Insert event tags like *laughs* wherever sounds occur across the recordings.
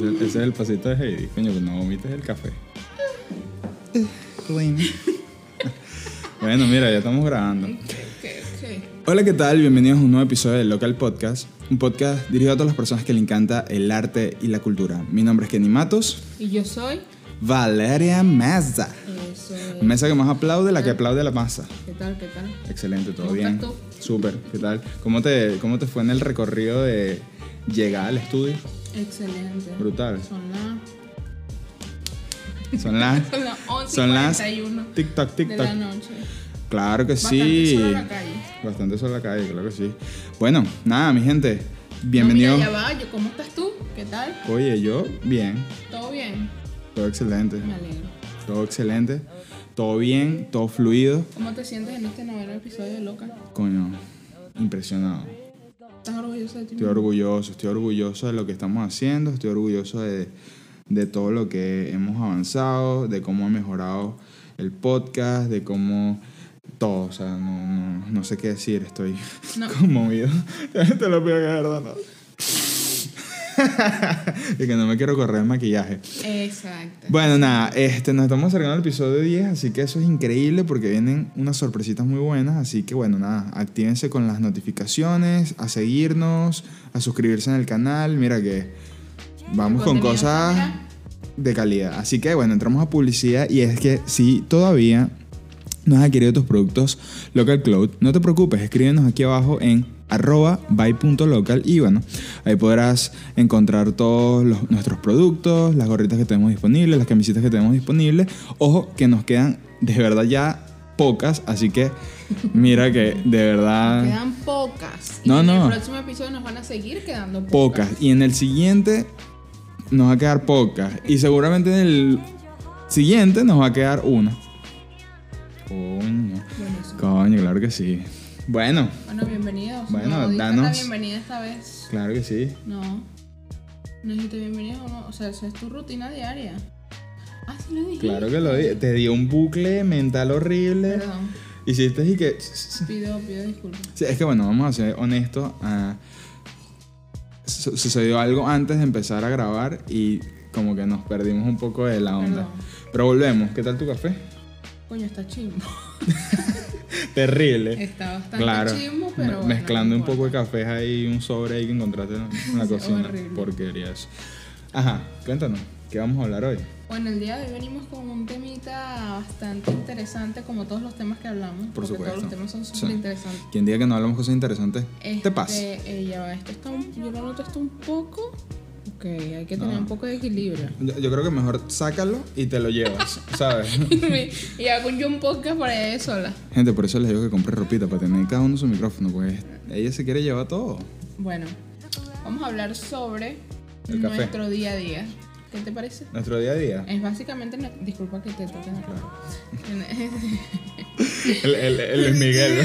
Ese, ese es el pasito de Heidi. Coño, que no vomites el café. *laughs* bueno, mira, ya estamos grabando. Ok, ok. Hola, ¿qué tal? Bienvenidos a un nuevo episodio del Local Podcast. Un podcast dirigido a todas las personas que le encanta el arte y la cultura. Mi nombre es Kenny Matos. Y yo soy. Valeria. Eso es. Mesa que más aplaude, la que aplaude la masa. ¿Qué tal? ¿Qué tal? Excelente, todo ¿Cómo bien. estás tú? Súper, ¿qué tal? ¿Cómo te, ¿Cómo te fue en el recorrido de llegar al estudio? Excelente. Brutal. Son las. *laughs* Son las... Son las 11 Son las... 41 TikTok, de la TikTok. noche. Claro que Bastante sí. solo en la calle. Bastante solo en la calle, claro que sí. Bueno, nada, mi gente. No, Bienvenido. mira, ya va. Yo, ¿Cómo estás tú? ¿Qué tal? Oye, yo, bien. ¿Todo bien? Todo excelente. Me alegro. Todo excelente. Todo bien, todo fluido. ¿Cómo te sientes en este noveno episodio de Loca? Coño, impresionado. ¿Estás orgulloso de ti? Estoy orgulloso, estoy orgulloso de lo que estamos haciendo, estoy orgulloso de, de todo lo que hemos avanzado, de cómo ha mejorado el podcast, de cómo todo, o sea, no, no, no sé qué decir, estoy No. *laughs* conmovido. *laughs* Te lo pido que verdad no. *laughs* y que no me quiero correr el maquillaje. Exacto. Bueno, nada, este, nos estamos acercando al episodio 10, así que eso es increíble porque vienen unas sorpresitas muy buenas, así que bueno, nada, actívense con las notificaciones, a seguirnos, a suscribirse en el canal, mira que vamos con cosas mira. de calidad. Así que bueno, entramos a publicidad y es que si todavía no has adquirido tus productos Local Cloud, no te preocupes, escríbenos aquí abajo en arroba by.local y bueno, ahí podrás encontrar todos los- nuestros productos, las gorritas que tenemos disponibles, las camisetas que tenemos disponibles. Ojo que nos quedan de verdad ya pocas, así que mira que de verdad Quedan pocas. Y No, en no. el próximo episodio nos van a seguir quedando pocas. pocas. Y en el siguiente nos va a quedar pocas. Y seguramente en el siguiente nos va a quedar una. Coño. Coño, claro que sí. Bueno, Bueno, bienvenidos. Bueno, no, danos- la bienvenida esta vez. claro que sí. No. No dijiste bienvenido, no. O sea, esa es tu rutina diaria. Ah, sí lo dije. Claro que lo di. Te dio un bucle mental horrible. Perdón. Hiciste y que. Pido, pido disculpas. Sí, es que bueno, vamos a ser honestos. ah, su- sucedió algo antes de empezar a grabar y como que nos perdimos un poco de la onda. Perdón. Pero volvemos. ¿Qué tal tu café? Coño, está chimbo. *laughs* *laughs* Terrible. Está bastante Claro. Me- pero. bueno, mezclando no un poco de café ahí, un sobre ahí que encontraste en la *laughs* cocina. horrible. Porquería eso. Ajá, cuéntanos, ¿qué vamos a hablar hoy? Bueno, el día de hoy venimos con un temita bastante interesante, como todos los temas que hablamos. Por porque supuesto. todos los temas son Sí. súper interesantes. Quien diga que no hablamos cosas interesantes, Este, te pasa. eh, ya va, esto está un- yo lo noto esto un poco. Ok, hay que tener No. un poco de equilibrio. Yo, yo creo que mejor sácalo y te lo llevas, *laughs* ¿sabes? y hago yo un podcast para ella sola. Gente, por eso les digo que compre ropita para tener cada uno su micrófono, pues ella se quiere llevar todo. Bueno, vamos a hablar sobre El café. nuestro día a día. ¿Qué te parece? Nuestro día a día. Es básicamente, no- disculpa que te toque la *laughs* El, el, el Miguel.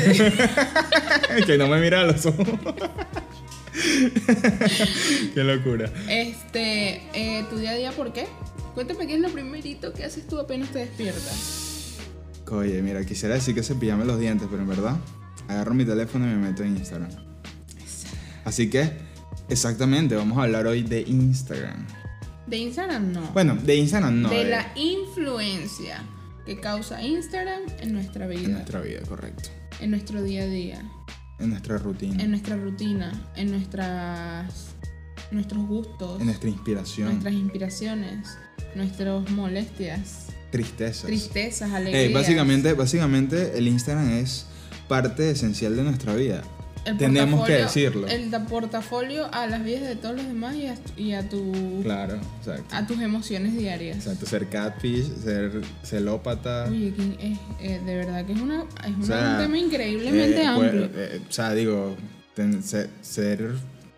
*laughs* que no me mira a los ojos. *laughs* Qué locura. Este, eh, tu día a día, ¿por qué? Cuéntame qué es lo primerito que haces tú apenas te despiertas. Oye, mira, quisiera decir que cepillarme los dientes, pero en verdad agarro mi teléfono y me meto en Instagram. Así que, exactamente, vamos a hablar hoy de Instagram. De Instagram no. Bueno, de Instagram no. de de- la influencia que causa Instagram en nuestra vida, En nuestra vida, correcto. en nuestro día a día, En nuestra rutina. en nuestra rutina, en nuestras nuestros gustos, En nuestra inspiración. nuestras inspiraciones, nuestras molestias, Tristezas. tristezas, Eh, alegrías. básicamente, básicamente, el Instagram es parte esencial de nuestra vida. El tenemos que decirlo. El portafolio a las vidas de todos los demás y a, y a tu Claro, exacto. a tus emociones diarias. Exacto, ser catfish, ser celópata. Oye, es- eh, de verdad que es, una, es una- O sea, un tema increíblemente eh, amplio. pues, eh, o sea, digo, ten- ser,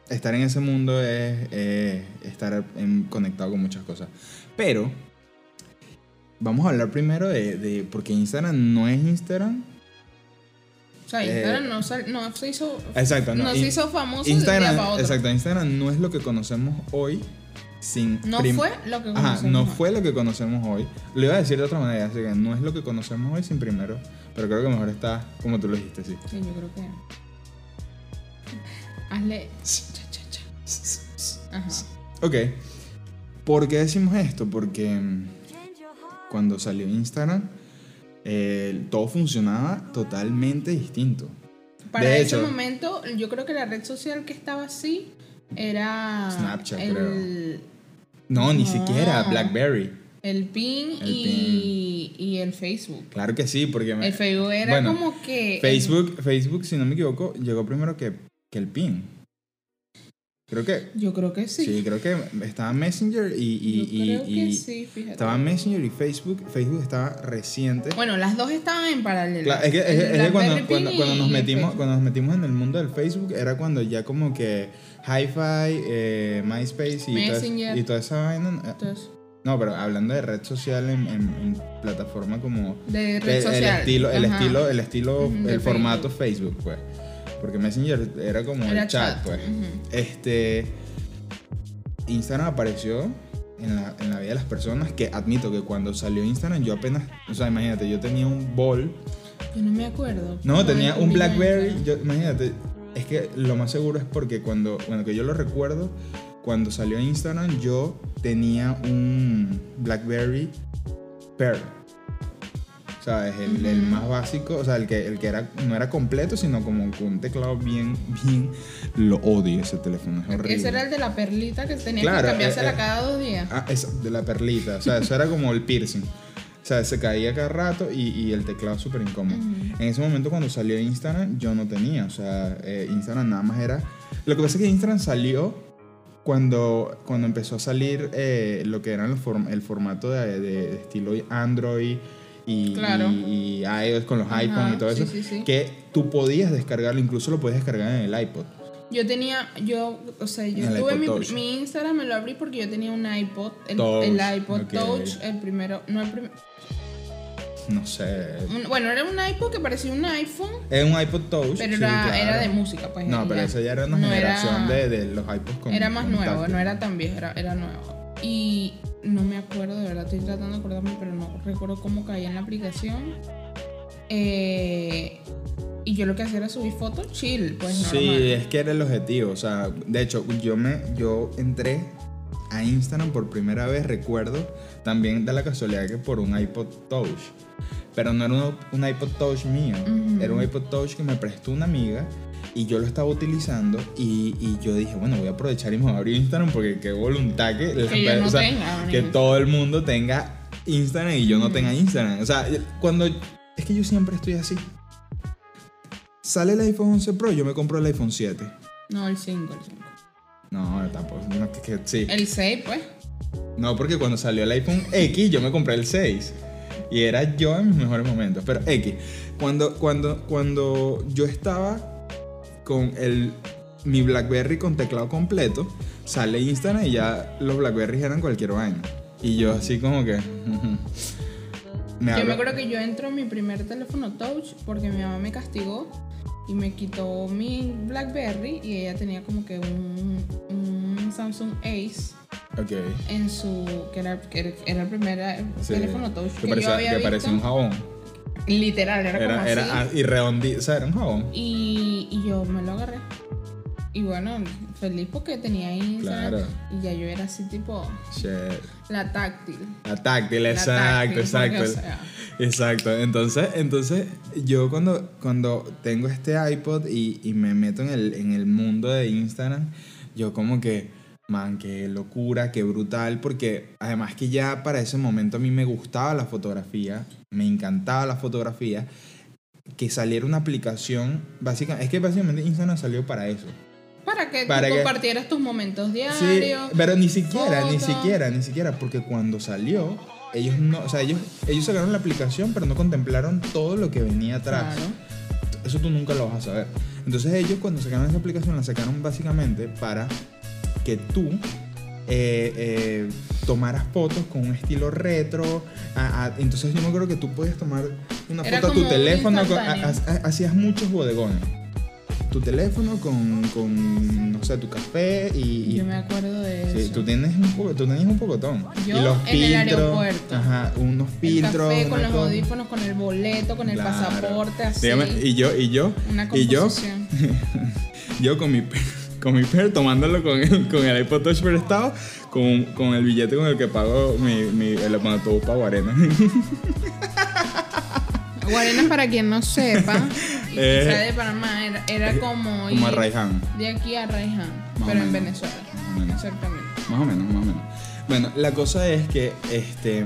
estar en ese mundo es eh, estar en- conectado con muchas cosas. Pero, vamos a hablar primero de, de porque Instagram no es Instagram. O sea, eh, Instagram no, sal- no se hizo, Exacto, no. no se hizo famoso de un día Instagram, para otro. exacto, Instagram no es lo que conocemos hoy sin No fue lo que Ajá, conocemos no hoy. fue lo que conocemos hoy. Lo iba a decir de otra manera, así que no es lo que conocemos hoy sin primero, pero creo que mejor está como tú lo dijiste, sí. Sí, yo creo que. *laughs* Hazle. Cha, cha, cha. Ajá. Ok. ¿Por qué decimos esto? Porque mm, cuando salió Instagram, eh, todo funcionaba totalmente distinto. Para De ese hecho- momento, yo creo que la red social que estaba así era Snapchat, el, No, ni No. siquiera BlackBerry. el PIN y, y el Facebook. Claro que sí, porque me- El Facebook era Bueno, como que... Facebook, Facebook, si no me equivoco, llegó primero que, que el PIN. Creo que Yo creo que sí. sí, creo que estaba Messenger y, y, yo y- creo que y- sí, fíjate. estaba Messenger y Facebook. Facebook estaba reciente. Bueno, las dos estaban en paralelo. Claro, es que, es que- es que cuando, cuando, cuando nos metimos, Facebook. cuando nos metimos en el mundo del Facebook era cuando ya como que Hi-Fi, eh, MySpace y, toda, Messenger. y toda esa vaina. eh, Entonces, No, pero hablando de red social en, en- en plataforma como de red el, el social. estilo, el estilo, el estilo, el formato Facebook, pues. Porque Messenger era como Era el chat, chat, pues. Este Instagram apareció en la, en la vida de las personas que admito que cuando salió Instagram yo apenas, o sea, imagínate, yo tenía un ball Yo no me acuerdo. no, ¿Cómo tenía un Blackberry. Yo, imagínate, es que lo más seguro es porque cuando, bueno, que yo lo recuerdo, cuando salió Instagram, yo tenía un Blackberry Pearl. ¿Sabes? El, el más básico, o sea, el que, el que era, no era completo, sino como con un teclado bien, bien. Lo odio ese teléfono, es horrible. Ese era el de la perlita que tenía Claro, que cambiársela eh, eh. cada dos días. Ah, esa, de la perlita. O sea, eso era como el piercing. O sea, se caía cada rato y, y el teclado súper incómodo. Ujú. En ese momento cuando salió Instagram, yo no tenía. O sea, eh, Instagram nada más era... Lo que pasa es que Instagram salió cuando, cuando empezó a salir eh, lo que era el, form- el formato de, de estilo Android y, Claro. y, y iOS con los Ajá, iPhones y todo sí, eso. sí, sí. Que tú podías descargarlo, incluso lo podías descargar en el iPod. Yo tenía, yo, o sea, yo tuve mi, mi Instagram, me lo abrí porque yo tenía un iPod, el, Touch, el iPod. Touch, el primero, no el primero, No sé. bueno, era un iPod que parecía un iPhone, Era un iPod Touch. pero sí, era, claro. era de música, pues. No, pero esa ya era una No generación era- de, de los iPods con Era más con nuevo, táctil. no era tan viejo, era, era nuevo. Y no me acuerdo, de verdad, estoy tratando de acordarme, pero no recuerdo cómo caía en la aplicación. Eh, y yo lo que hacía era subir fotos chill, pues Sí, es que era el objetivo. O sea, de hecho, yo me yo entré a Instagram por primera vez, recuerdo, también de la casualidad que por un iPod Touch. Pero no era un, un iPod Touch mío, era un iPod Touch que me prestó una amiga y yo lo estaba utilizando y, y yo dije, bueno, voy a aprovechar y me voy a abrir Instagram porque qué voluntad que, Que no tenga, que todo el mundo tenga Instagram y yo no tenga Instagram. O sea, cuando es que yo siempre estoy así. Sale el iPhone 11 Pro, yo me compro el iPhone 7. No, el 5, el 5. No, tampoco. No, que, que- sí. El 6, pues. No, porque cuando salió el iPhone X, yo me compré el 6. Y era yo en mis mejores momentos. Pero X, cuando, cuando, cuando yo estaba con el, mi Blackberry con teclado completo, sale Instagram y ya los Blackberries eran cualquier vaina. Y yo así como que... me Yo me acuerdo que yo entro en mi primer teléfono touch porque mi mamá me castigó y me quitó mi Blackberry y ella tenía como que un, un Samsung Ace Ok. en su que era, que era- el primer eh, Sí. teléfono touch Que que, parecía, yo había que visto. parecía un jabón. Literal, era, como Era, así. era ah, y redondito. O sea, era un jabón. Y, y yo me lo agarré. Y bueno, feliz porque tenía ahí. Claro. Y ya yo era así tipo Shit. la táctil. La táctil, La exacto, táctil, exacto. porque, o sea, Exacto. Entonces, entonces yo cuando, cuando tengo este iPod y, y me meto en el, en el mundo de Instagram, yo como que, man, qué locura, qué brutal, porque además que ya para ese momento a mí me gustaba la fotografía, me encantaba la fotografía, que saliera una aplicación, básicamente, es que básicamente Instagram salió para eso. Para que Para tú que- compartieras tus momentos Sí, diarios. pero ni siquiera, ni siquiera, ni siquiera, porque cuando salió, ellos no, o sea, ellos, ellos sacaron la aplicación, pero no contemplaron todo lo que venía atrás. Claro. Eso tú nunca lo vas a saber. Entonces ellos cuando sacaron esa aplicación la sacaron básicamente para que tú eh, eh, tomaras fotos con un estilo retro. a- a- entonces yo me acuerdo que tú podías tomar una Era foto a tu teléfono. con- a- hacías muchos bodegones. Tu teléfono con, con, no sé, tu café y... Yo me acuerdo de Sí, eso. tú tienes un poco, tú tenías un pocotón. Yo y los en el aeropuerto. Ajá, unos el filtros. café con los cosa. audífonos, con el boleto, con el pasaporte, así. Dígame, y yo, y yo, una y yo, *laughs* yo con mi, con mi per, tomándolo con el, con el iPod Touch prestado, con, con el billete con el que pago mi, mi, el autobús para Guarena. Guarena, para quien no sepa, y Eh, de Panamá, era, era como, Como a ir Raiján. de aquí a Raiján, pero en. Venezuela. Más o menos. Exactamente. Más o menos, más o menos. Bueno, la cosa es que este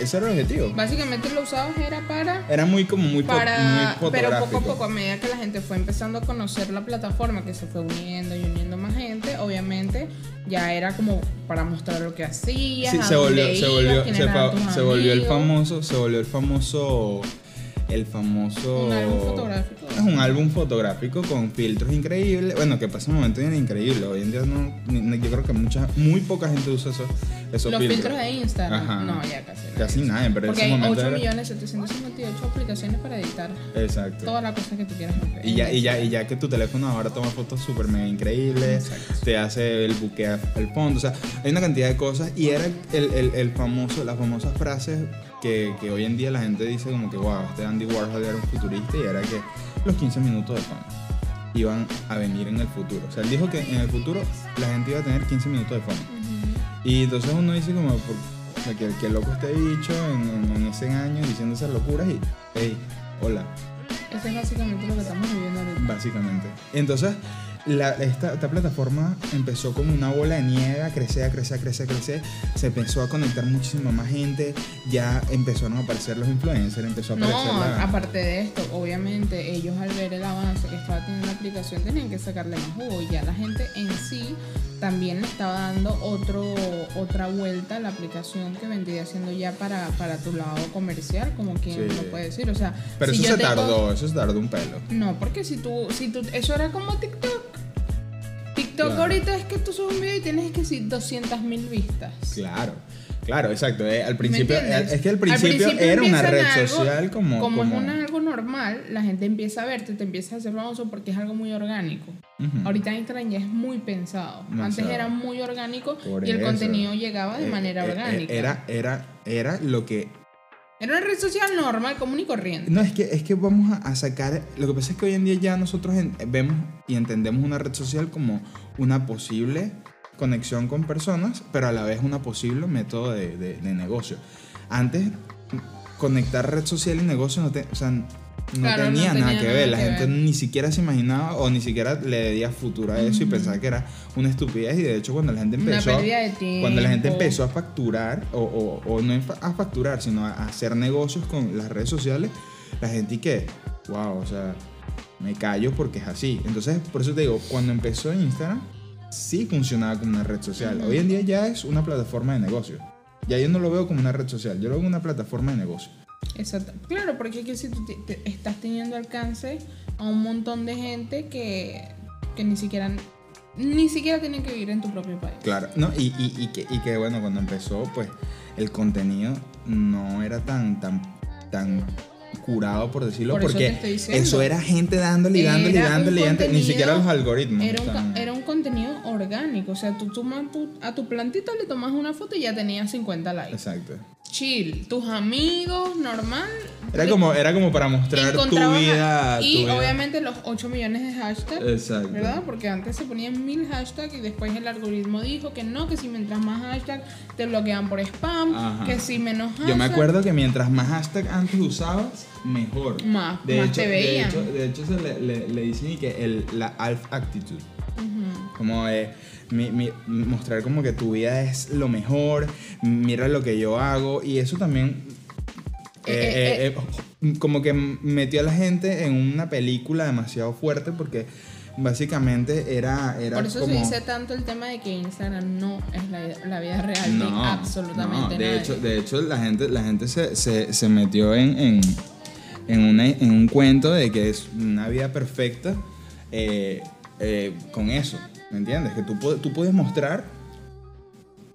ese era el objetivo. Básicamente lo usabas era para Era muy como muy, para muy pero poco a poco a medida que la gente fue empezando a conocer la plataforma que se fue uniendo y uniendo más gente obviamente ya era como para mostrar lo que hacías Sí, se volvió, dónde se ibas, volvió, se, fa- se volvió el famoso, se volvió el famoso, el famoso. Un álbum fotográfico. Es un álbum fotográfico con filtros increíbles. Bueno, que pasa un momento era increíble. Hoy en día no, yo creo que mucha, muy poca gente usa esos, esos los filtros de Instagram Ajá. no ya casi nadie. Casi nadie, pero en porque ese hay momento 8 era- millones 758 aplicaciones para editar Exacto. todas las cosas que tú quieras en- Y ya, en y, ya, y ya que tu teléfono ahora toma fotos súper mega increíbles, Exacto. te hace el buquea el fondo, o sea, hay una cantidad de cosas y era el, el, el famoso, las famosas frases que, que hoy en día la gente dice como que, wow, este Andy Warhol era un futurista y era que los 15 minutos de fama iban a venir en el futuro. O sea, él dijo que en el futuro la gente iba a tener 15 minutos de fama. Y entonces uno dice como, por, o sea, que, que loco este bicho en, en, en ese año diciendo esas locuras y, hey, hola, Eso es básicamente lo que estamos viviendo ahorita. básicamente. Entonces, la- esta, esta plataforma empezó como una bola de nieve a crecer, a crecer, a crecer, a crecer. Se empezó a conectar muchísima más gente. Ya empezaron a aparecer los influencers, empezó a aparecer No, la... aparte de esto, obviamente ellos al ver el avance que estaba teniendo la aplicación tenían que sacarle más jugo y ya la gente en sí también le estaba dando otro, otra vuelta a la aplicación que vendría siendo ya para, para tu lado comercial, como quien Sí. lo puede decir. O sea, Pero si eso se tengo- tardó, eso se tardó un pelo. No, porque si tú, si tú, eso era como TikTok. TikTok Claro. ahorita es que tú subes un video y tienes que decir 200 mil vistas. Claro, claro, exacto. Eh, al principio, entiendes? es que al principio, era una red algo- social como... Como, como- es una- algo normal, la gente empieza a verte, te empieza a hacer famoso porque es algo muy orgánico. Ujú. Ahorita Instagram ya es muy pensado. Antes era muy orgánico y el contenido llegaba de Eh, manera eh, eh, orgánica. Era, era, era lo que Era una red social normal, común y corriente. No, es que, es que vamos a, a sacar. Lo que pasa es que hoy en día ya nosotros en- vemos y entendemos una red social como una posible conexión con personas, pero a la vez una posible método de, de- de negocio. Antes, conectar red social y negocio no, te- o sea, no Claro, no tenía, nada tenía que nada ver. La que gente ver. ni siquiera se imaginaba o ni siquiera le día futuro a eso y pensaba que era una estupidez. Y de hecho, cuando la gente empezó. Cuando la gente empezó a facturar, o, o- o no a facturar, sino a hacer negocios con las redes sociales, la gente y que, wow, o sea, me callo porque es así. Entonces, por eso te digo, cuando empezó Instagram, sí funcionaba como una red social. Hoy en día ya es una plataforma de negocio. Ya yo no lo veo como una red social, yo lo veo como una plataforma de negocio. Exacto. Claro, porque es que si tú te- te- estás teniendo alcance a un montón de gente que, que ni siquiera ni siquiera tienen que vivir en tu propio país. Claro, no, y, y, y que, y que, bueno, cuando empezó, pues el contenido no era tan, tan, tan curado, por decirlo, Por porque eso era gente dándole y dándole y Era dándole y dándole, ni siquiera los algoritmos. Era un, era un contenido orgánico. O sea, tú tomas a tu plantita le tomas una foto y ya tenías 50 likes. Exacto. Chill. Tus amigos, normal. Era como, era como para mostrar tu a- vida. Y tu vida. obviamente los 8 millones de hashtags. Exacto. ¿Verdad? Porque antes se ponían mil hashtags y después el algoritmo dijo que no, que si mientras más hashtags te bloquean por spam, Ajá. que si menos hashtags. Yo me acuerdo que mientras más hashtag antes usabas, mejor. Más- de más hecho, te veían. De hecho, de hecho se le, le, le dicen que el, la alf actitude. Como de mi- mi- mostrar como que tu vida es lo mejor, mira lo que yo hago y eso también Eh, eh, eh, como que metió a la gente en una película demasiado fuerte porque básicamente era, era Por eso como... se dice tanto el tema de que Instagram no es la, la vida real de absolutamente no, de hecho, de hecho la gente, la gente se, se, se metió en, en, en, una- en un cuento de que es una vida perfecta eh, eh, con eso, ¿me entiendes? Que tú, tú puedes mostrar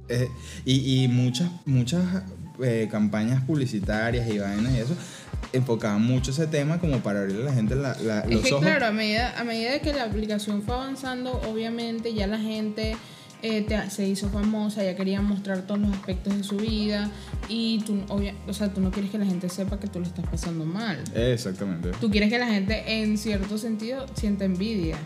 eh, y, y muchas, muchas eh, campañas publicitarias y vainas y eso enfocaban mucho ese tema como para abrirle a la gente la- la- Es los que ojos. claro, a medida, a medida que la aplicación fue avanzando, obviamente ya la gente eh, te- se hizo famosa, ella quería mostrar todos los aspectos de su vida y tú, obvia- o sea, tú no quieres que la gente sepa que tú le estás pasando mal. Exactamente. Tú quieres que la gente, en cierto sentido, sienta envidia.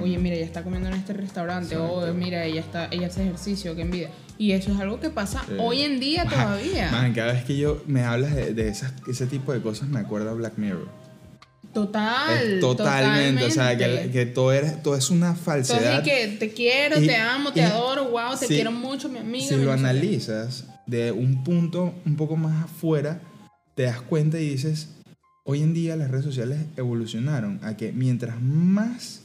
Oye, mira, ella está comiendo en este restaurante. O mira, ella está, ella hace ejercicio, qué envidia. Y eso es algo que pasa hoy en día *laughs* todavía. Man, cada vez que yo me hablas de, de esas, ese tipo de cosas me acuerdo a Black Mirror. Total. Totalmente, o sea, que, que todo, era, todo es una falsedad. Entonces, que te quiero, Y- te amo, te adoro, wow, te si- quiero mucho, mi amiga. si mi lo analizas de un punto un poco más afuera, te das cuenta y dices, hoy en día las redes sociales evolucionaron a que mientras más...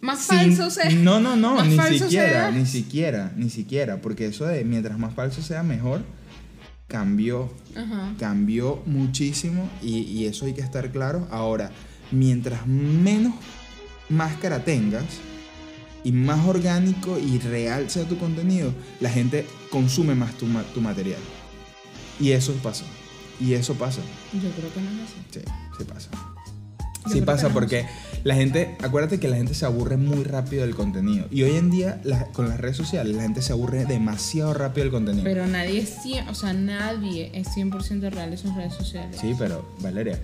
Más sin- falso sea. No, no, no, *laughs* ni siquiera, sea. ni siquiera, ni siquiera, porque eso de mientras más falso sea mejor, cambió, Ajá. cambió muchísimo y, y eso hay que estar claro. Ahora, mientras menos máscara tengas y más orgánico y real sea tu contenido, la gente consume más tu, tu material. Y eso pasa. Y eso pasa. Yo creo que no es así. Sí, sí pasa. Yo Sí pasa no. porque la gente, acuérdate que la gente se aburre muy rápido del contenido. Y hoy en día la- con las redes sociales la gente se aburre demasiado rápido del contenido. Pero nadie es 100, o sea, nadie es 100% real en sus redes sociales. Sí, pero Valeria,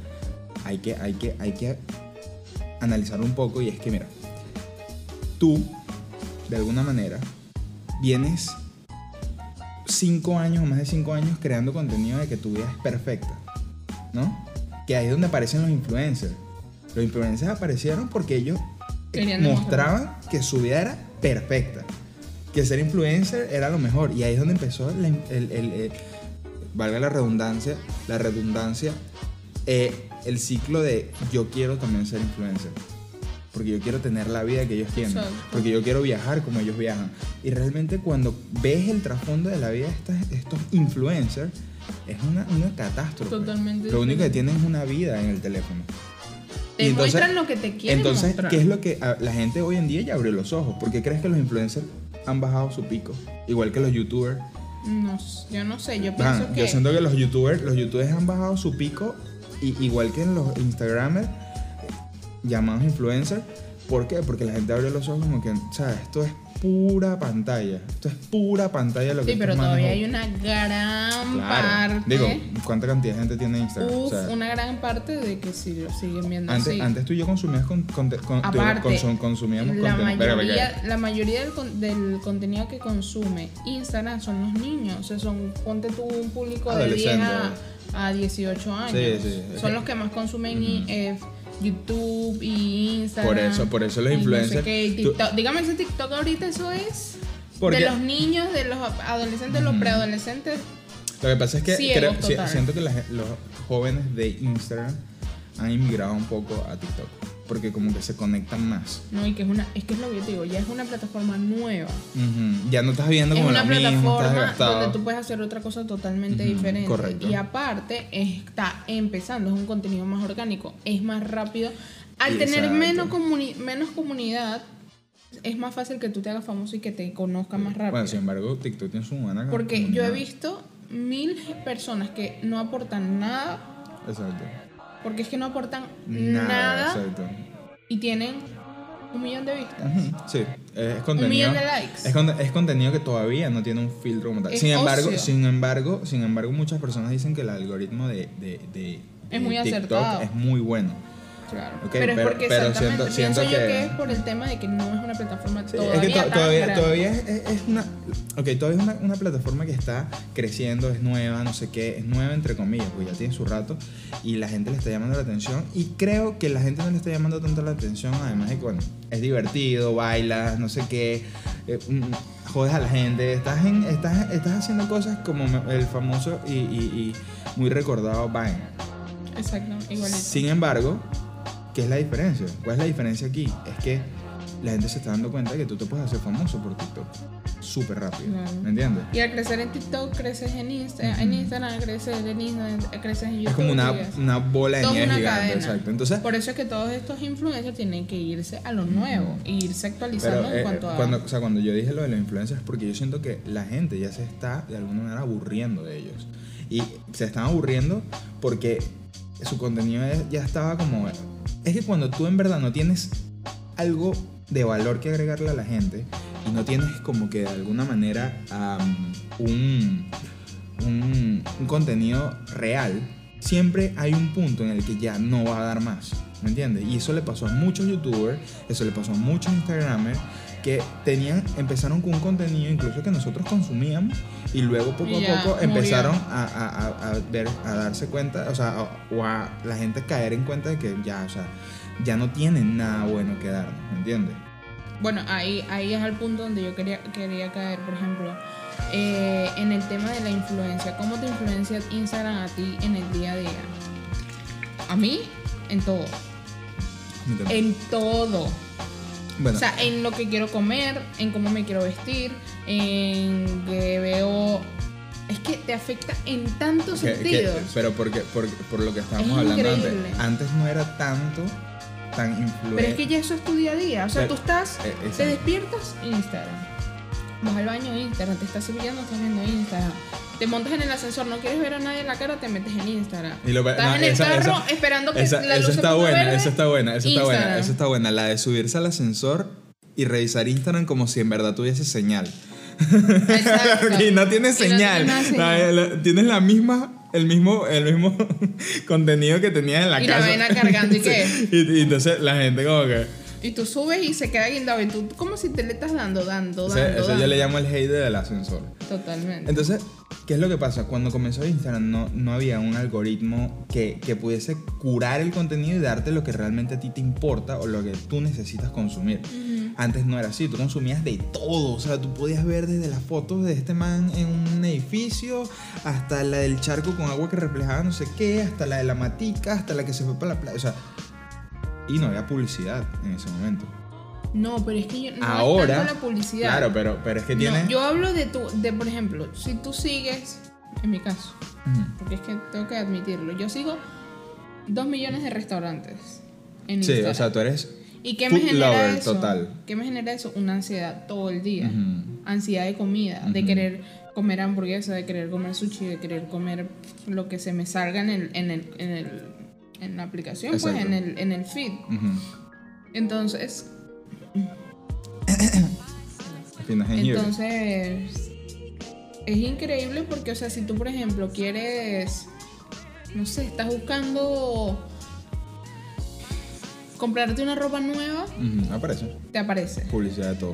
hay que, hay que, hay que analizar un poco y es que, mira, tú, de alguna manera, vienes cinco años o más de cinco años creando contenido de que tu vida es perfecta, ¿no? Que ahí es donde aparecen los influencers. Los influencers aparecieron porque ellos Querían mostraban que su vida era perfecta. Que ser influencer era lo mejor. Y ahí es donde empezó la- el, el- el- valga la redundancia, la redundancia, eh, el ciclo de yo quiero también ser influencer. Porque yo quiero tener la vida que ellos tienen. Porque yo quiero viajar como ellos viajan. Y realmente cuando ves el trasfondo de la vida de estas- estos influencers, es una, una catástrofe. Totalmente Lo único que tienen es una vida en el teléfono. Te entonces- muestran lo que te quieren Entonces, mostrar. ¿qué es lo que la gente hoy en día ya abrió los ojos? ¿Por qué crees que los influencers han bajado su pico? Igual que los youtubers. No, yo no sé, yo Van, pienso que... Yo siento que los youtubers, los youtubers han bajado su pico, y, igual que en los instagramers, llamados influencers. ¿Por qué? Porque la gente abrió los ojos como que, ¿sabes? Esto es pura pantalla. Esto es pura pantalla lo que Sí, pero todavía hay una gran Claro. parte... Digo, ¿cuánta cantidad de gente tiene Instagram? Uf, O sea, una gran parte de que sí lo siguen viendo antes, así. antes tú y yo consumías con, con- con- Aparte, consum- consumíamos la contenido. Mayoría, la mayoría del, del contenido que consume Instagram son los niños. O sea, son, ponte tú un público de 10 a, a 18 años. Sí, sí. Son los que más consumen y, eh, YouTube y Instagram. Por eso- por eso los y no sé influencers- qué, tú-. Dígame ese TikTok ahorita, eso es Porque- de los niños, de los adolescentes, los preadolescentes. Lo que pasa es que creo- siento que la gen- los jóvenes de Instagram han inmigrado un poco a TikTok. Porque como que se conectan más. No, y que es una, es que es lo que yo te digo, ya es una plataforma nueva. Ujú. Ya no estás viendo Es como una mismos, estás plataforma donde tú puedes hacer otra cosa totalmente Ujú, diferente. correcto. Y aparte, está empezando, es un contenido más orgánico, es más rápido. Al tener menos, comuni- menos comunidad, es más fácil que tú te hagas famoso y que te conozcan más rápido. Bueno, sin embargo, TikTok tiene su buena Porque yo comunidad. he visto mil personas que no aportan nada, Exacto. Porque es que no aportan Nada, nada, exacto. y tienen un millón de vistas. Sí, es contenido. millón de likes. Es, con- es contenido que todavía no tiene un filtro como tal. Es Sin embargo, ocio. sin embargo, sin embargo, muchas personas dicen que el algoritmo de, de, de- Es de muy TikTok acertado. es muy bueno. Claro. Ok, pero es porque pero siento- siento pienso yo que- que es por el tema de que no es una plataforma Sí, todavía es que to- todavía, todavía es, es- una. Ok, todavía es una, una plataforma que está creciendo, es nueva, no sé qué, es nueva entre comillas, porque ya tiene su rato y la gente le está llamando la atención. Y creo que la gente no le está llamando tanto la atención, además de que, bueno, es divertido, bailas, no sé qué, eh, mm, jodes a la gente, estás, en, estás, estás haciendo cosas como el famoso y, y- y muy recordado Vine. Exacto, igualito. Sin embargo, ¿qué es la diferencia? ¿Cuál es la diferencia aquí? Es que la gente se está dando cuenta de que tú te puedes hacer famoso por TikTok súper rápido. Claro. ¿Me entiendes? Y al crecer en TikTok, creces en, Insta, en Instagram, creces en Instagram, creces en YouTube. Es como una, una bola de nieve gigante. cadena. Exacto. Entonces, Por eso es que todos estos influencers tienen que irse a lo nuevo e irse actualizando pero, en eh, cuanto a. cuando, o sea, cuando yo dije lo de los influencers, porque yo siento que la gente ya se está de alguna manera aburriendo de ellos. Y se están aburriendo porque su contenido es- ya estaba como... Es que cuando tú en verdad no tienes algo de valor que agregarle a la gente y no tienes como que de alguna manera un, un, un contenido real, siempre hay un punto en el que ya no va a dar más. ¿Me entiendes? Y eso le pasó a muchos youtubers, eso le pasó a muchos instagramers que tenían, empezaron con un contenido incluso que nosotros consumíamos y luego poco a poco empezaron a, a- a- a ver, a darse cuenta, o sea, a- o a la gente caer en cuenta de que ya, o sea, ya no tienen nada bueno que darnos, ¿me entiendes? Bueno, ahí, ahí es el punto donde yo quería, quería caer, por ejemplo, eh, en el tema de la influencia. ¿Cómo te influencia Instagram a ti en el día a día? A mí, en todo. En todo. Bueno, O sea, en lo que quiero comer, en cómo me quiero vestir, en que veo... Es que te afecta en tantos que- que- sentidos. pero porque, por, por lo que estábamos Es hablando antes, antes no era tanto tan influente. Pero es que ya eso es tu día a día. O sea, Pero- tú estás, eh, exacto. te despiertas, Instagram. Vas al baño, Instagram. Te estás cepillando, estás viendo Instagram. Te montas en el ascensor, no quieres ver a nadie en la cara, te metes en Instagram. Y lo- estás no, en el esa- carro esa- esperando que Esa, la luz se está ponga buena, verde, esa está buena, esa está buena, esa está buena. La de subirse al ascensor y revisar Instagram como si en verdad tuviese señal. *laughs* Y no tiene Y no señal. La- la- tienes la misma, el mismo, el mismo *laughs* contenido que tenías en la Y la casa. vaina cargando, ¿y *laughs* qué? Y, y entonces la gente como que. Y tú subes y se queda guindado. Y tú, como si te le estás dando, dando, o dando. eso yo le llamo el hate del ascensor. Totalmente. Entonces, ¿qué es lo que pasa? Cuando comenzó Instagram no, no había un algoritmo que, que pudiese curar el contenido y darte lo que realmente a ti te importa o lo que tú necesitas consumir. Antes no era así, tú consumías de todo, o sea, tú podías ver desde las fotos de este man en un edificio hasta la del charco con agua que reflejaba no sé qué, hasta la de la matica, hasta la que se fue para la playa, o sea, y no había publicidad en ese momento. No, pero es que yo no Ahora, tanto la publicidad. claro, pero, pero es que No, tiene... yo hablo de tu, de por ejemplo, si tú sigues, en mi caso, porque es que tengo que admitirlo, yo sigo dos millones de restaurantes en Sí, Instagram. o sea, tú eres... ¿Y qué me genera lover eso? total. ¿Qué me genera eso? Una ansiedad todo el día. Ansiedad de comida, de querer comer hamburguesa, de querer comer sushi, de querer comer lo que se me salga en el, en el, en el, en la aplicación, pues en el, en el feed. Entonces. Entonces, es increíble porque, o sea, si tú, por ejemplo, quieres, no sé, estás buscando comprarte una ropa nueva, Aparece. te aparece Publicidad de todo.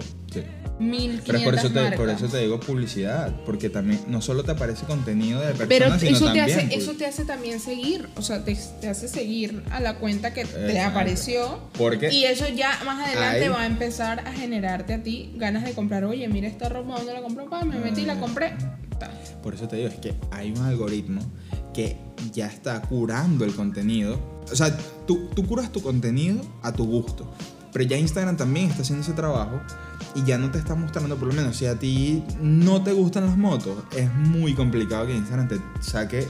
Sí. 1500 Pero por eso, te, marcas. por eso te digo publicidad. Porque también no solo te aparece contenido de personas, Pero sino eso te, también. hace, pues, eso te hace también seguir, o sea, te, te hace seguir a la cuenta que te Exacto. apareció. Porque Y eso ya más adelante Hay- va a empezar a generarte a ti ganas de comprar. Oye, mira esta ropa, ¿dónde la compré? Pa, me metí y la compré. Ta. Por eso te digo, es que hay un algoritmo que ya está curando el contenido. O sea, tú, tú curas tu contenido a tu gusto. Pero ya Instagram también está haciendo ese trabajo y ya no te está mostrando, por lo menos, si a ti no te gustan las motos, es muy complicado que Instagram te saque,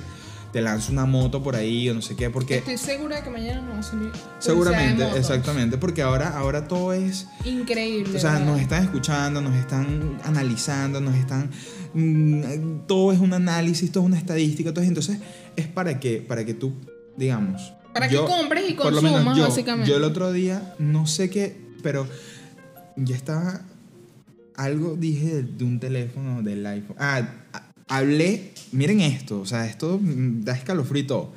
te lance una moto por ahí o no sé qué, porque Estoy segura de que mañana no va a salir. seguramente, exactamente, porque ahora, ahora todo es Increíble. o sea, ¿verdad? nos están escuchando, nos están analizando, nos están... mm, todo es un análisis, todo es una estadística, todo es- entonces es para que, para que tú, digamos... Para que compres y consumas, yo, básicamente. Yo el otro día, no sé qué, pero ya estaba... Algo dije de, un teléfono, del iPhone. Ah, hablé, miren esto, o sea, esto mm, da todo.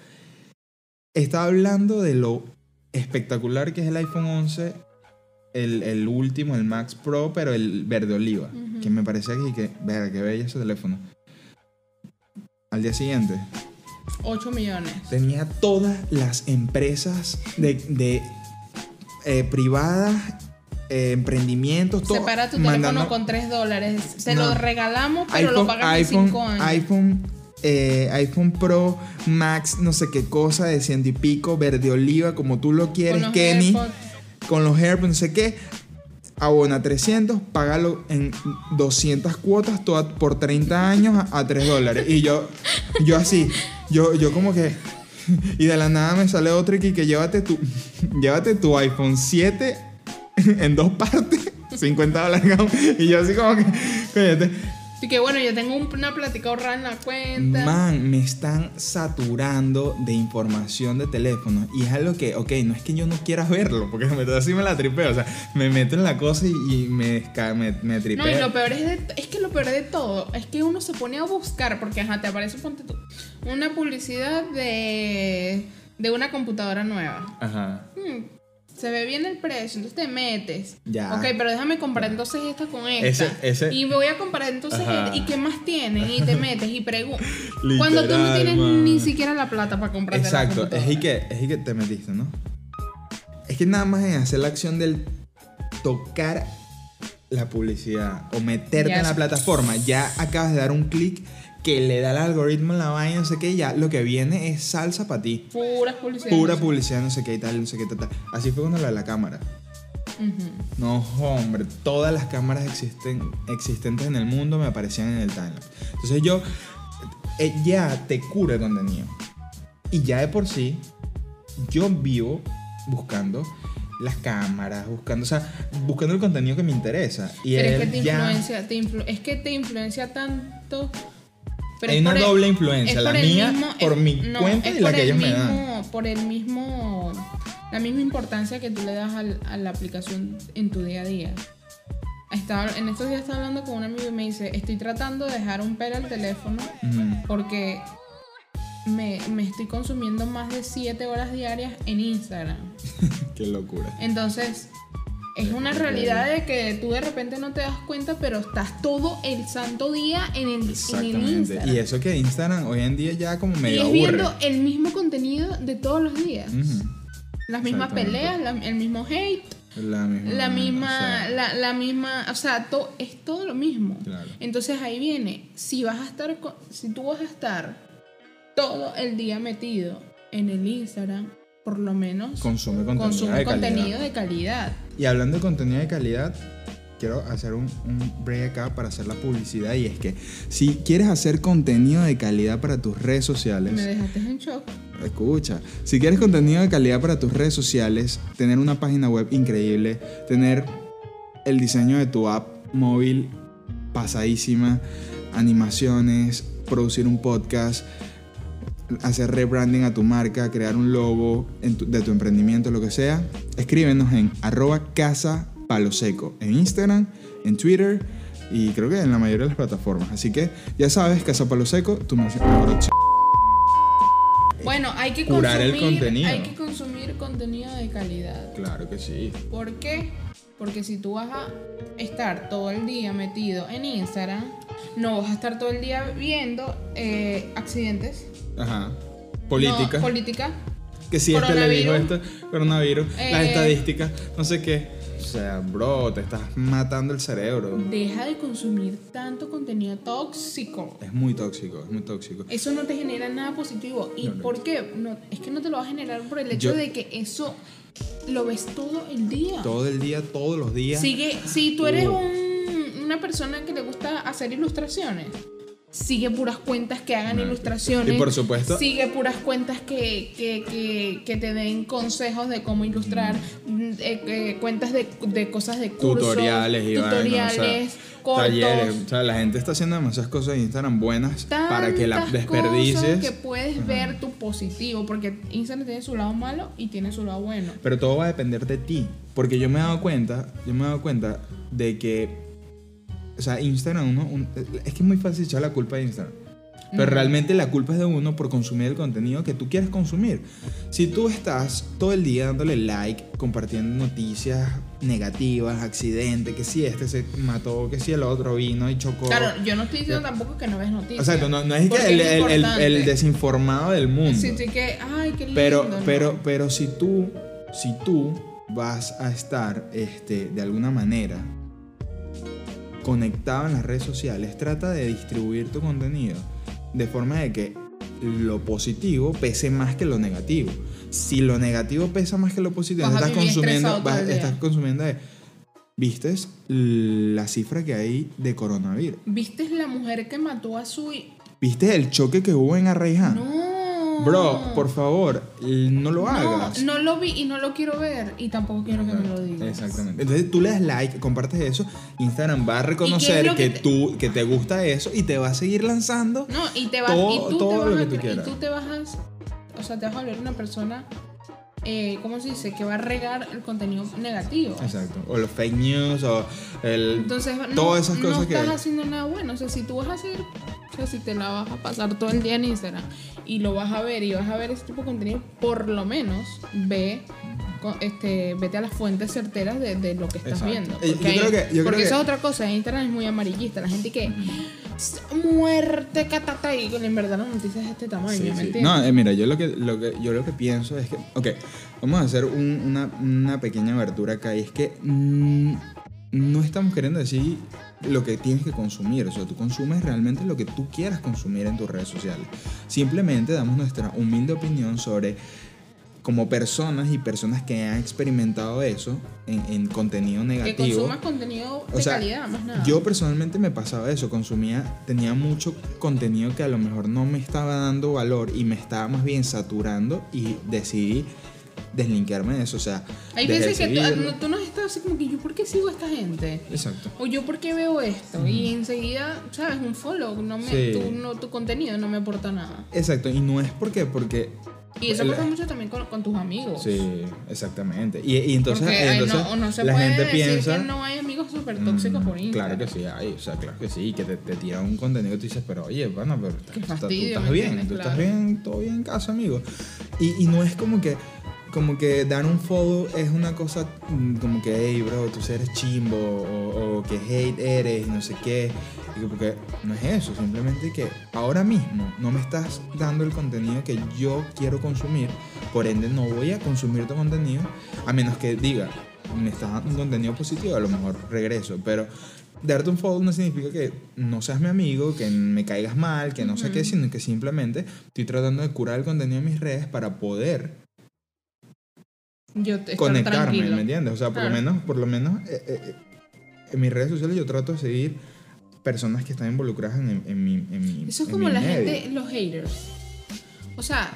Estaba hablando de lo espectacular que es el iPhone 11 el, el último, el Max Pro, pero el verde oliva. Que me parece que, que verga, qué bello ese teléfono. Al día siguiente, 8 millones. tenía todas las empresas de, de, eh, privadas, eh, emprendimientos, todo. Separa tu mandando- teléfono con 3 dólares. Se No. lo regalamos, pero lo pagas iPhone, en 5 años. iPhone, eh, iPhone Pro Max, no sé qué cosa, de ciento y pico, verde oliva, como tú lo Con quieres, los Kenny. AirPods. con los AirPods, no sé qué. Abona 300, págalo en 200 cuotas toda- por 30 años a, a 3 dólares. Y yo, yo así, yo, yo como que... *laughs* Y de la nada me sale otro y que, llévate, tu, *laughs* llévate tu iPhone 7 *laughs* en dos partes, 50 dólares. Y yo así como que... Así que bueno, yo tengo un- una plática ahorrada en la cuenta. Man, me están saturando de información de teléfono. Y es algo que, ok, no es que yo no quiera verlo, porque me, así me la tripeo. O sea, me meto en la cosa y, y me, me, me tripeo. No, y lo peor es, de- es que lo peor de todo es que uno se pone a buscar, porque ajá, te aparece, ponte tú, una publicidad de, de una computadora nueva. Ajá. Hmm, se ve bien el precio, entonces te metes. Ya. Ok, pero déjame comparar entonces esta con esta. Ese- ese- Y me voy a comparar entonces Ajá. esta, y qué más tienen y te *laughs* metes y preguntas. Cuando tú no tienes man. ni siquiera la plata para comprarte la Exacto, es y que, es y que te metiste, ¿no? Es que nada más en hacer la acción del tocar la publicidad o meterte Ya en la plataforma, ya acabas de dar un clic que le da el algoritmo en la vaina, no sé qué, ya lo que viene es salsa para ti. Puras publicidades. Pura publicidad, no sé qué y tal, no sé qué tal, tal. Así fue cuando la de la cámara. No, hombre, todas las cámaras existen, existentes en el mundo me aparecían en el timeline. Entonces yo, eh, ya te cura contenido. Y ya de por sí, yo vivo buscando las cámaras, buscando, o sea, buscando el contenido que me interesa. Y Pero es que te ya- influencia, te influ- es que te influencia tanto. Pero Hay una el- doble influencia, la mía mismo- por es- mi no, cuenta y la que el ellos me mismo- dan. Por el mismo. La misma importancia que tú le das al- a la aplicación en tu día a día. Estaba, en estos días estaba hablando con un amigo y me dice: Estoy tratando de dejar un pelo al teléfono porque me, me estoy consumiendo más de 7 horas diarias en Instagram. *laughs* Qué locura. Entonces, es una realidad de que tú de repente no te das cuenta, pero estás todo el santo día en el, en el Exactamente. Instagram. Y eso que Instagram hoy en día ya como Y medio es aburre. viendo el mismo contenido de todos los días. Las mismas peleas, la- el mismo hate, La misma. la misma, o sea, la, la misma, o sea, to- es todo lo mismo. Claro. Entonces ahí viene, si vas a estar, si tú vas a estar todo el día metido en el Instagram, por lo menos Consume contenido consume de calidad. contenido de calidad. Y hablando de contenido de calidad, quiero hacer un, un break acá para hacer la publicidad. Y es que si quieres hacer contenido de calidad para tus redes sociales, Me dejaste en shock. escucha, si quieres contenido de calidad para tus redes sociales, tener una página web increíble, tener el diseño de tu app móvil pasadísima, animaciones, producir un podcast, hacer rebranding a tu marca, crear un logo tu- de tu emprendimiento, lo que sea, escríbenos en arroba casa palo seco en Instagram, en Twitter y creo que en la mayoría de las plataformas. Así que ya sabes, Casa Palo Seco, tu mejor opción. Bueno, hay que Curar el consumir, contenido. hay que consumir contenido de calidad. Claro que sí. ¿Por qué? Porque si tú vas a estar todo el día metido en Instagram, no vas a estar todo el día viendo eh, accidentes. Ajá. Política. No, política. que si este le dijo esto, coronavirus, las Eh. estadísticas, no sé qué. O sea, bro, te estás matando el cerebro. Deja de consumir tanto contenido tóxico. Es muy tóxico, es muy tóxico. Eso no te genera nada positivo. ¿Y No, no. por qué? No, es que no te lo va a generar por el hecho Yo- de que eso lo ves todo el día. Todo el día, todos los días. Sigue, si tú eres Uh. un- una persona que le gusta hacer ilustraciones, sigue puras cuentas que hagan ilustraciones. Y por supuesto- Sigue puras cuentas que, que, que, que te den consejos de cómo ilustrar, mm, eh, eh, cuentas de, de cosas de curso, tutoriales y tutoriales, o sea, cortos. talleres. O sea, la gente está haciendo demasiadas cosas en Instagram buenas para que la tantas desperdicies. cosas que puedes ver tu positivo, porque Instagram tiene su lado malo y tiene su lado bueno. Pero todo va a depender de ti. Porque yo me he dado cuenta, yo me he dado cuenta de que, o sea, Instagram, uno, un- es que es muy fácil echar la culpa de Instagram. Pero realmente la culpa es de uno por consumir el contenido que tú quieres consumir. Si tú estás todo el día dándole like, compartiendo noticias negativas, accidentes, que si este se mató, que si el otro vino y chocó. Claro, yo no estoy diciendo tampoco que no ves noticias. Exacto, no, no es que el, es el- el- el desinformado del mundo. Sí, sí, que, ay, qué lindo. Pero, no. pero, pero si tú, si tú vas a estar este, de alguna manera conectado en las redes sociales, trata de distribuir tu contenido de forma de que lo positivo pese más que lo negativo. Si lo negativo pesa más que lo positivo, Vas estás consumiendo, vas- estás consumiendo de, ¿Vistes la cifra que hay de coronavirus? ¿Viste la mujer que mató a su... ¿Viste el choque que hubo en Arraiján? No. Bro, por favor, no lo hagas. no lo vi y no lo quiero ver y tampoco quiero que me lo digas. Exactamente. Entonces tú le das like, compartes eso, Instagram va a reconocer que, que te- tú que te gusta eso y te va a seguir lanzando. No, y te vas Todo- y tú todo te vas lo que tú cre- y quieras. tú te vas a o sea, te vas a volver una persona eh, ¿cómo se dice? que va a regar el contenido negativo. Exacto. O los fake news o el Entonces, no, todas esas no cosas que estás haciendo nada bueno. O sea, si tú vas a hacer, o sea, si te la vas a pasar todo el día en Instagram y lo vas a ver y vas a ver ese tipo de contenido, por lo menos ve, este, vete a las fuentes certeras de, de lo que estás Exacto. viendo. Yo Porque, hay- creo que- yo porque creo esa que- es otra cosa. Instagram es muy amarillista. La gente que muerte, catata, y en verdad la noticia es de este tamaño. Sí, ¿me sí. entiendes? No, eh, mira, yo lo que, lo que yo lo que pienso es que, ok, vamos a hacer un- una, una pequeña abertura acá y es que no estamos queriendo decir lo que tienes que consumir, o sea, tú consumes realmente lo que tú quieras consumir en tus redes sociales. Simplemente damos nuestra humilde opinión sobre como personas y personas que han experimentado eso en, en contenido que negativo. consumas contenido de O sea, calidad, más nada. Yo personalmente me pasaba eso, consumía, tenía mucho contenido que a lo mejor no me estaba dando valor y me estaba más bien saturando y decidí deslinkearme de eso, o sea, Hay veces que tú, tú no has estado así como que yo, ¿por qué sigo a esta gente? Exacto. O yo, ¿por qué veo esto? Y enseguida, ¿sabes? Un follow, no me, Sí. tu, no, tu contenido no me aporta nada. Exacto, y no es porque, porque... Y eso pasa mucho también con, con tus amigos. Sí, exactamente. Y, y entonces, Porque entonces no, no se la puede gente decir piensa... que no hay amigos súper tóxicos por Mm, Instagram. Claro que sí, hay, o sea, claro que sí, que te, te tiran un contenido y tú dices, pero oye, bueno, pero Qué tú estás- tú fastidio, estás ¿me bien, entiendes? tú estás Claro. bien, todo bien en casa, amigo. Y, y no es como que, como que dar un follow es una cosa mm, como que, hey, bro, tú eres chimbo, o, o que hate eres, no sé qué. Y que porque no es eso, simplemente que ahora mismo no me estás dando el contenido que yo quiero consumir, por ende no voy a consumir tu contenido, a menos que diga, me estás dando un contenido positivo, a lo mejor regreso, pero darte un follow no significa que no seas mi amigo, que me caigas mal, que no sé qué, sino que simplemente estoy tratando de curar el contenido en mis redes para poder Yo conectarme, tranquilo. ¿me entiendes? O sea, por lo Claro. menos, por lo menos eh, eh, eh, en mis redes sociales yo trato de seguir personas que están involucradas en, en mi en mi Eso es como la medio. gente, los haters. O sea,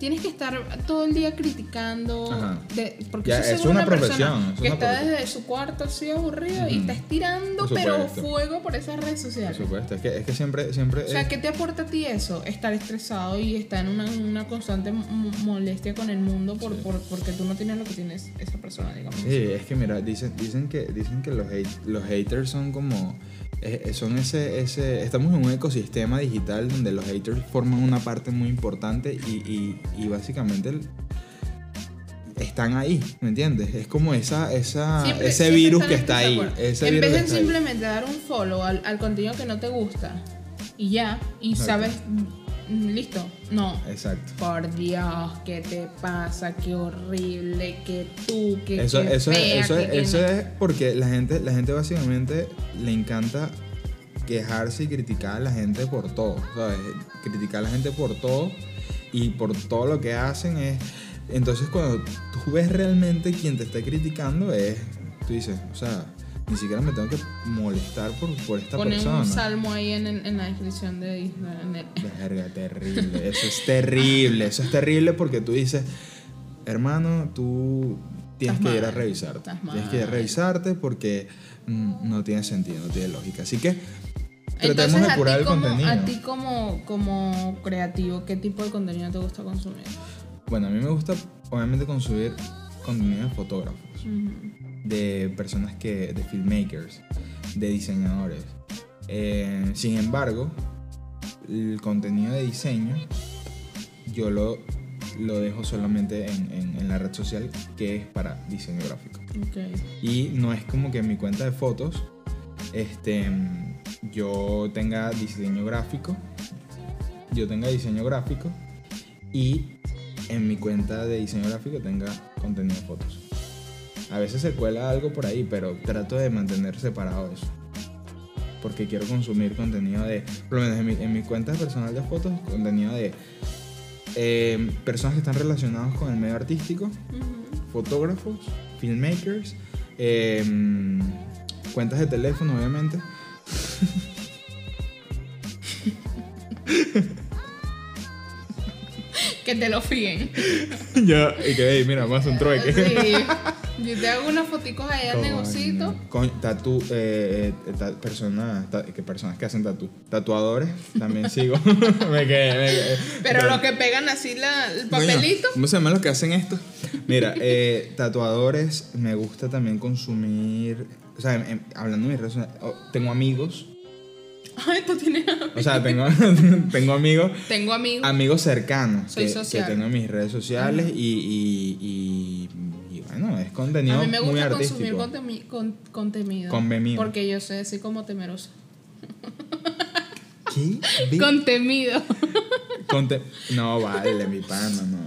tienes que estar todo el día criticando. De- porque Ya, eso es seguro una profesión, es que una está profesión. desde su cuarto así aburrido y está estirando, Por pero fuego por esas redes Por sociales. supuesto, es que, es que siempre, siempre O sea, es- ¿qué te aporta a ti eso? Estar estresado y estar en una, una constante molestia con el mundo por, por- porque tú no tienes lo que tienes esa persona, digamos. Sí, es que mira, dicen, dicen que, dicen que los, hate- los haters son como. eh, son ese, ese. Estamos en un ecosistema digital donde los haters forman una parte muy importante y, y, y básicamente el- están ahí, ¿me entiendes? Es como esa, esa, Siempre- ese siempre virus que está ahí. Ese en virus vez de está ahí. simplemente dar un follow al, al contenido que no te gusta y ya, y Exacto. sabes, mm, listo, no. Exacto. Por Dios, ¿qué te pasa? Qué horrible, que tú, que Eso, qué eso, es, eso, que- es, que eso no. es porque la gente, la gente básicamente le encanta quejarse y criticar a la gente por todo, ¿sabes? Criticar a la gente por todo y por todo lo que hacen es... Entonces cuando tú ves realmente quien te está criticando es... Tú dices, o sea, ni siquiera me tengo que molestar por, por esta Ponen persona. un salmo ahí en, en la descripción de el- Verga, terrible. Eso es terrible. Eso es terrible porque tú dices, hermano, tú tienes Estás que ir a revisarte. estás Tienes que ir a revisarte porque mm, no tiene sentido, no tiene lógica. Así que tratemos Entonces, de curar el como, contenido. a ti como, como creativo, ¿qué tipo de contenido te gusta consumir? Bueno, a mí me gusta obviamente consumir contenido de fotógrafos, de personas que, de filmmakers, de diseñadores. Eh, sin embargo, el contenido de diseño yo lo, lo dejo solamente en, en- en la red social que es para diseño gráfico. Y no es como que en mi cuenta de fotos este, yo tenga diseño gráfico, yo tenga diseño gráfico y en mi cuenta de diseño gráfico tenga contenido de fotos. A veces se cuela algo por ahí, pero trato de mantener separado eso. Porque quiero consumir contenido de, por lo menos en mi, en mi cuenta personal de fotos, contenido de eh, personas que están relacionadas con el medio artístico, fotógrafos, filmmakers, eh, cuentas de teléfono, obviamente. *laughs* que te lo fíen. *laughs* Yo, y que, "Ey, mira, vamos a hacer un trueque. Sí. *laughs* Yo te hago unas foticos ahí al Coño. negocito. Coño, tatu, eh, eh, ta- personas, ta- que personas que hacen tatu. Tatuadores, también sigo. me quedé, me quedé. Pero los que pegan así la, el Coño, papelito. ¿Cómo se llaman los que hacen esto? Mira, eh, tatuadores, me gusta también consumir. O sea, em- em, hablando de mis redes sociales, tengo amigos. Ay, tú tienes. O sea, tengo, *laughs* tengo amigos. Tengo amigos. Amigos cercanos Soy que, social. que tengo en mis redes sociales y, y, y, y bueno, es contenido A mí me gusta consumir artístico. contemi- con- contenido. Porque yo soy así como temerosa. ¿Qué? Contenido. conte- no, vale, mi pana, no.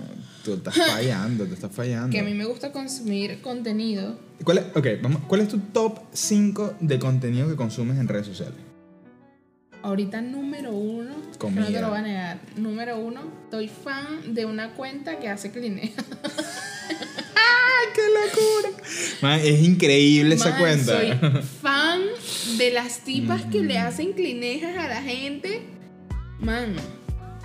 Tú estás fallando, te estás fallando. que a mí me gusta consumir contenido. ¿Cuál es, ok, vamos, ¿cuál es tu top 5 de contenido que consumes en redes sociales? Ahorita número uno, Comida. no te lo voy a negar. Número uno, estoy fan de una cuenta que hace clinea. *laughs* ¡Ay, qué locura! Man, es increíble esa cuenta. Soy *laughs* fan de las tipas que le hacen clinejas a la gente. Man,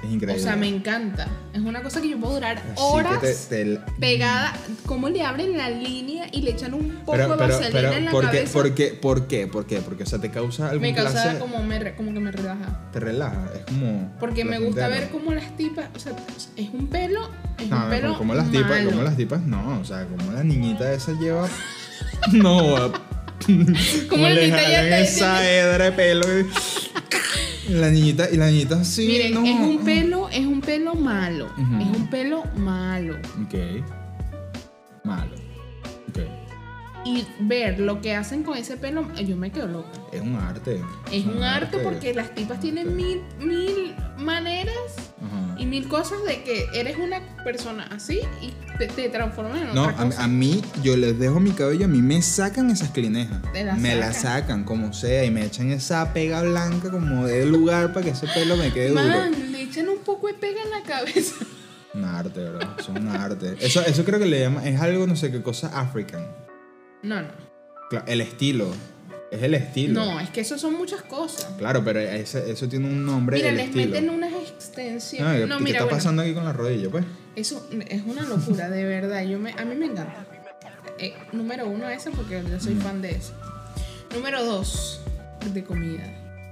Es increíble. o sea, me encanta. Es una cosa que yo puedo durar Así horas te- te- pegada. ¿Cómo le abren la línea y le echan un poco pero, de pero, vaselina pero, en la ¿por qué, cabeza? por, qué, ¿por qué? ¿Por qué? Porque, o sea, te causa algún me causa placer, como, me, como que me relaja. te relaja, es como... Porque me gusta ver cómo las tipas, o sea, es un pelo, es No, un no, pelo como las tipas, como las tipas, no, o sea, como la niñita esa lleva... *laughs* no, *laughs* como le jalan esa hedra de pelo. y *laughs* la niñita, y la niñita así, Miren, no. es un pelo, es un pelo malo, es un pelo malo. Ok. Malo. Y ver lo que hacen con ese pelo, yo me quedo loca. Es un arte. Es un arte porque las tipas tienen mil, mil maneras Ajá. y mil cosas de que eres una persona así y te, te transformas en No, otra a, cosa. a mí, yo les dejo mi cabello, a mí me sacan esas clinejas. La me la sacan. sacan como sea y me echan esa pega blanca como de lugar para que ese pelo me quede duro. Man, le echan un poco de pega en la cabeza. Un arte. Eso es un arte. Eso, eso creo que le llaman, es algo, no sé qué cosa, African. No, no. El estilo. Es el estilo. No, es que eso son muchas cosas. Claro, pero ese- eso tiene un nombre. Mira, el les estilo. meten unas No, extensiones. ¿qué- No, ¿Qué mira, está bueno, pasando aquí con la rodilla, pues? eso es una locura, de verdad. Yo me, a mí me encanta. Eh, número uno, ese, porque yo soy fan de eso. Número dos, de comida.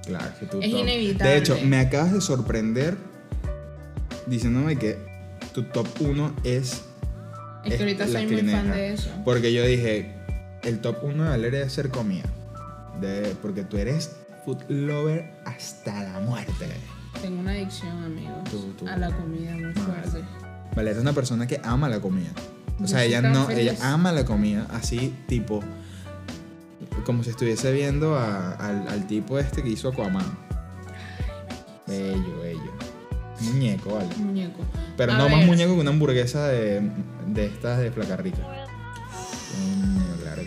Claro, que tú Es top. inevitable. De hecho, me acabas de sorprender diciéndome que tu top 1 es. Es que ahorita soy muy fan de eso. Porque yo dije, el top 1 de Valeria debe ser comida. De, porque tú eres food lover hasta la muerte. Tengo una adicción, amigos, Tú, tú. a la comida muy fuerte. Valeria es una persona que ama la comida. O Yo sea, ella no, feliz. ella ama la comida así, tipo. Como si estuviese viendo a- al, al tipo este que hizo Aquaman. Bello, bello. Muñeco, vale. Muñeco. Pero A no más muñeco que una hamburguesa de, de estas de flaca rica. Coño, claro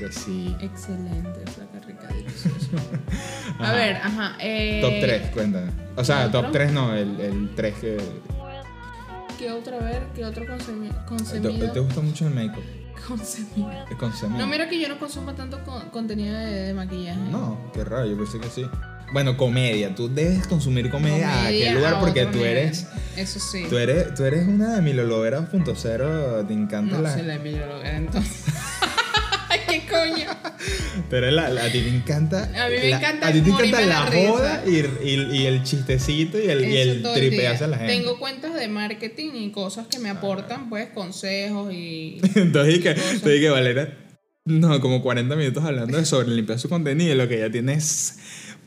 que sí. Excelente, flaca rica, delicioso. *laughs* A ver, ajá. Eh, Top 3, cuéntame. O sea, ¿otro? top 3 no, el, el 3 que. ¿Qué otro, a ver? ¿Qué otro consumi- ¿Te, consumido? te gusta mucho el make-up? Consumido. No, mira que yo no consumo tanto con- contenido de, de maquillaje. No, qué raro, yo pensé que sí. Bueno, comedia. Tú debes consumir comedia, a qué Comedia lugar a porque tú eres. Eso sí. Tú eres, tú eres una de Milolovera punto cero, te encanta no la. se la Emilio Lovera, entonces. *laughs* ¿Qué coño? La, la- a ti te encanta. A mí me la- encanta A ti te encanta la joda y, y- y el chistecito y el, y el tripearse a la gente. Tengo cuentas de marketing y cosas que me aportan, pues, consejos y. *laughs* Entonces, que, entonces, que Valera, no, como 40 minutos hablando de sobre limpiar su contenido y lo que ella tiene es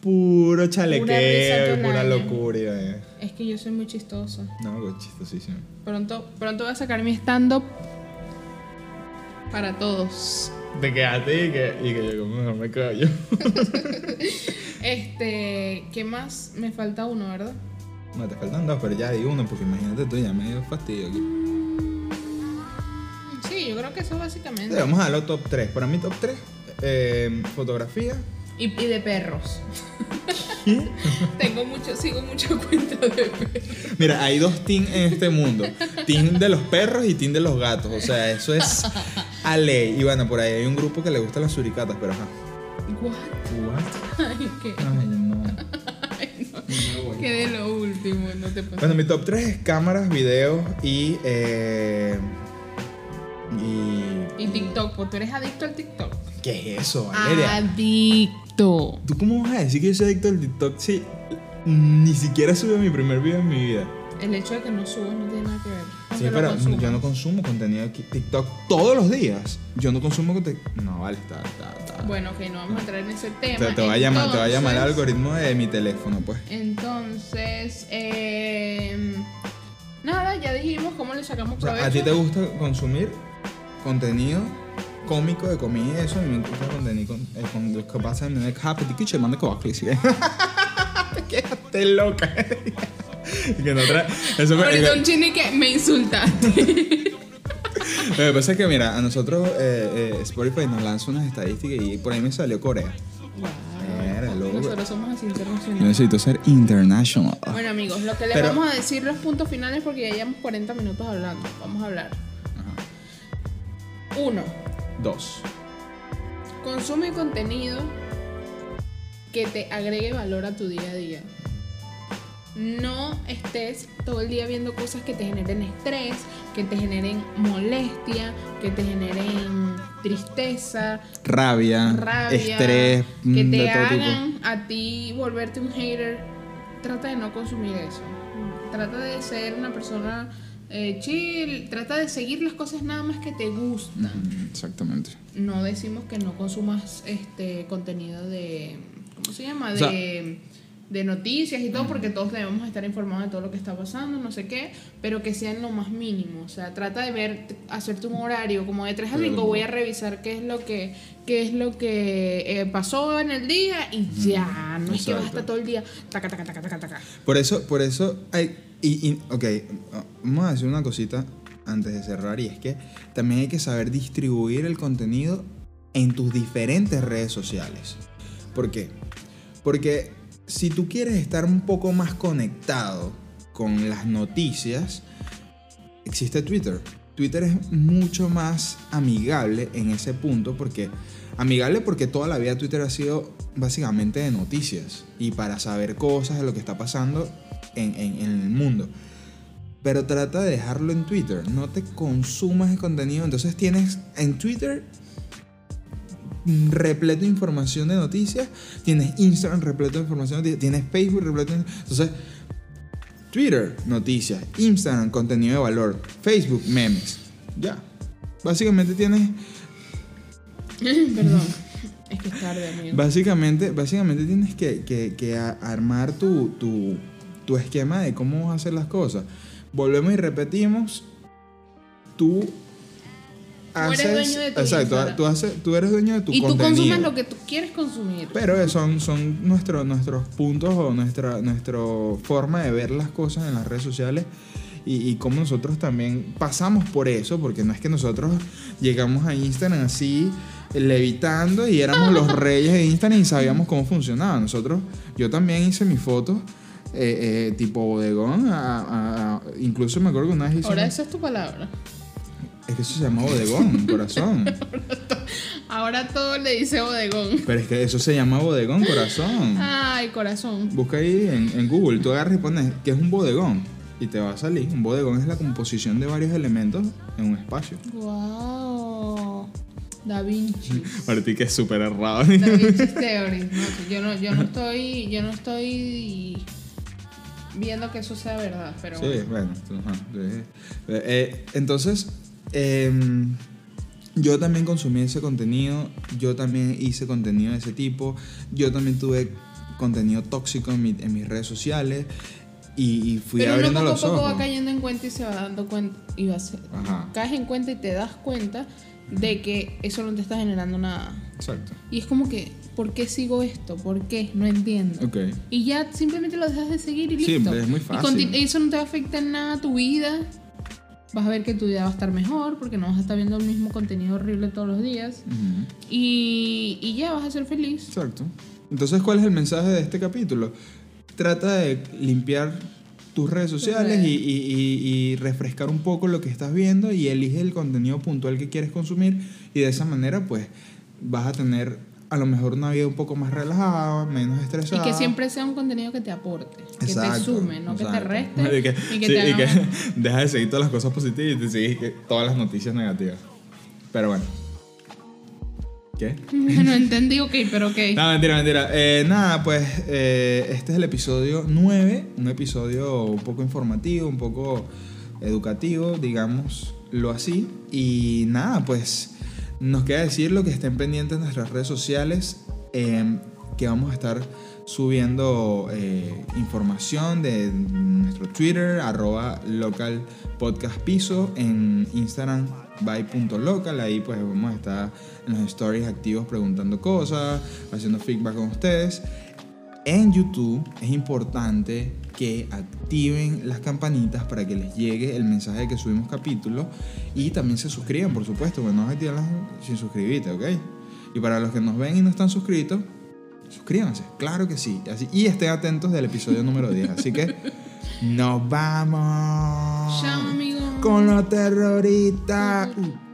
puro chalequeo, pura tonalla. locura. Es que yo soy muy chistosa. No, pues chistosísimo. Pronto, pronto voy a sacar mi stand-up para todos. Te quedaste y que, y que yo como no me callo. *laughs* Este, ¿qué más? Me falta uno, ¿verdad? No, te faltan dos, pero ya di uno, porque imagínate tú, ya me dio fastidio aquí. Sí, yo creo que eso básicamente. Entonces, vamos a los top 3. Para mí, top 3, eh, fotografía. Y, y de perros. *laughs* Tengo mucho, sigo mucha *laughs* cuenta de perros. Mira, hay dos team en este mundo. Team de los perros y team de los gatos. O sea, eso es a ley. Y bueno, por ahí hay un grupo que le gustan las suricatas, pero ajá. What? What? Ay, qué. Ay, no. *laughs* Ay, no. Que de lo último, no te pasa. Bueno, mi top 3 es cámaras, videos y. Eh, y. Y TikTok, porque tú eres adicto al TikTok. ¿Qué es eso, Valeria? Adicto. ¿Tú cómo vas a decir que yo soy adicto al TikTok si ni siquiera subí mi primer video en mi vida? El hecho de que no subas no tiene nada que ver. Sí, pero yo no consumo contenido de TikTok todos los días. Yo no consumo contenido. No, vale, está, está, está. Bueno, ok, no vamos a entrar en ese tema. te, te va a llamar, te va a llamar el algoritmo de mi teléfono, pues. Entonces, eh, nada, ya dijimos cómo le sacamos O sea, provecho. ¿a ti te gusta consumir contenido cómico de comida y eso? A mí me gusta contenido con, eh, lo que pasa en el happy kitchen, manda coacle, ¿sí? *laughs* Te quedaste loca. *laughs* que no trae. Eso me, Ahorita un chino que me insultaste. *laughs* Lo que pasa es que, mira, a nosotros eh, eh, Spotify nos lanza unas estadísticas y por ahí me salió Corea. Loco. Nosotros somos así Yo internacionales. necesito ser international. Bueno, amigos, lo que les Pero- vamos a decir los puntos finales porque ya llevamos 40 minutos hablando. Vamos a hablar. Uno, Dos. consume contenido que te agregue valor a tu día a día. No estés todo el día viendo cosas que te generen estrés, que te generen molestia, que te generen tristeza, Rabia, rabia, estrés, que mm, te de hagan a ti volverte un hater. Trata de no consumir eso. Trata de ser una persona eh, chill. Trata de seguir las cosas nada más que te gustan. Mm, Exactamente. No decimos que no consumas este contenido de. ¿Cómo se llama? O sea- de, noticias y todo, porque todos debemos estar informados de todo lo que está pasando, no sé qué, pero que sea en lo más mínimo. O sea, trata de ver, hacerte un horario como de 3 a 5, voy a revisar qué es lo que, qué es lo que eh, pasó en el día y ya. No es que vas a Exacto. estar todo el día taca, taca, taca, taca, taca. Por eso, por eso hay. Y, y- ok, vamos a decir una cosita antes de cerrar y es que también hay que saber distribuir el contenido en tus diferentes redes sociales. ¿Por qué? Porque si tú quieres estar un poco más conectado con las noticias, existe Twitter. Twitter es mucho más amigable en ese punto porque amigable porque toda la vida Twitter ha sido básicamente de noticias y para saber cosas de lo que está pasando en, en- el mundo. Pero trata de dejarlo en Twitter, no te consumas el contenido. Entonces tienes en Twitter repleto de información de noticias, tienes Instagram repleto de información de noticias, tienes Facebook repleto de... Entonces, Twitter, noticias, Instagram, contenido de valor, Facebook, memes. Ya. Básicamente tienes *laughs* Perdón. *laughs* Es que es tarde, amigo. Básicamente, básicamente tienes que, que- que armar tu, tu, tu esquema de cómo vas a hacer las cosas. Volvemos y repetimos. Tú eres haces. dueño de tu exacto, tú, haces, tú eres dueño de tu y tú contenido. consumes lo que tú quieres consumir. Pero son, son nuestro- nuestros puntos o nuestra, nuestra forma de ver las cosas en las redes sociales y, y cómo nosotros también pasamos por eso, porque no es que nosotros llegamos a Instagram así levitando y éramos los *laughs* reyes de Instagram y sabíamos cómo funcionaba. Nosotros, yo también hice mis fotos eh, eh, tipo bodegón, a- a- a- incluso me acuerdo que una vez hice... Ahora una- esa es tu palabra. Es que eso se llama bodegón, *laughs* corazón. Ahora todo le dice bodegón. Pero es que eso se llama bodegón, corazón. Ay, corazón. Busca ahí en, en Google, tú agarras y pones que es un bodegón y te va a salir. Un bodegón es la composición de varios elementos en un espacio. Wow. Da Vinci. *laughs* Para que es súper errado. Da Vinci Theory. No, yo no, yo no estoy, yo no estoy viendo que eso sea verdad, pero Sí, bueno. eh, eh, entonces, em, yo también consumí ese contenido, yo también hice contenido de ese tipo, yo también tuve contenido tóxico en, mi- en mis redes sociales y, y fui Pero uno abriendo poco a los poco ojos. va cayendo en cuenta y se va dando cuenta y va a ser- caes en cuenta y te das cuenta de que eso no te está generando nada. Exacto. Y es como que, ¿por qué sigo esto? ¿Por qué? No entiendo. Ok. Y ya simplemente lo dejas de seguir y listo. Simple, es muy Y fácil. conti- eso no te va a afectar en nada a tu vida. Vas a ver que tu vida va a estar mejor porque no vas a estar viendo el mismo contenido horrible todos los días. Y, y ya vas a ser feliz. Exacto. Entonces, ¿cuál es el mensaje de este capítulo? Trata de limpiar tus redes sociales y refrescar un poco lo que estás viendo y elige el contenido puntual que quieres consumir y de esa manera pues vas a tener a lo mejor una vida un poco más relajada, menos Y estresada. que siempre sea un contenido que te aporte, que te sume, no que te reste. *laughs* Y que, y que sí, te y *laughs* deja de seguir todas las cosas positivas y te sigues todas las noticias negativas. Pero bueno. ¿Qué? *laughs* no entendí, ok, pero ok. No, mentira, mentira. Eh, nada, pues eh, este es el episodio 9, un episodio un poco informativo, un poco educativo, digámoslo así. Y nada, pues nos queda decir lo que estén pendientes en nuestras redes sociales, eh, que vamos a estar subiendo eh, información de nuestro Twitter, arroba local podcast piso, en Instagram by.local, ahí pues vamos a estar en los stories activos preguntando cosas, haciendo feedback con ustedes. En YouTube es importante que activen las campanitas para que les llegue el mensaje de que subimos capítulos y también se suscriban, por supuesto, porque no a activarlas sin suscribirte, ¿ok? Y para los que nos ven y no están suscritos, suscríbanse, claro que sí. Así, y estén atentos del episodio número 10. Así que nos vamos Chao, amigos. con los terroristas. Uh.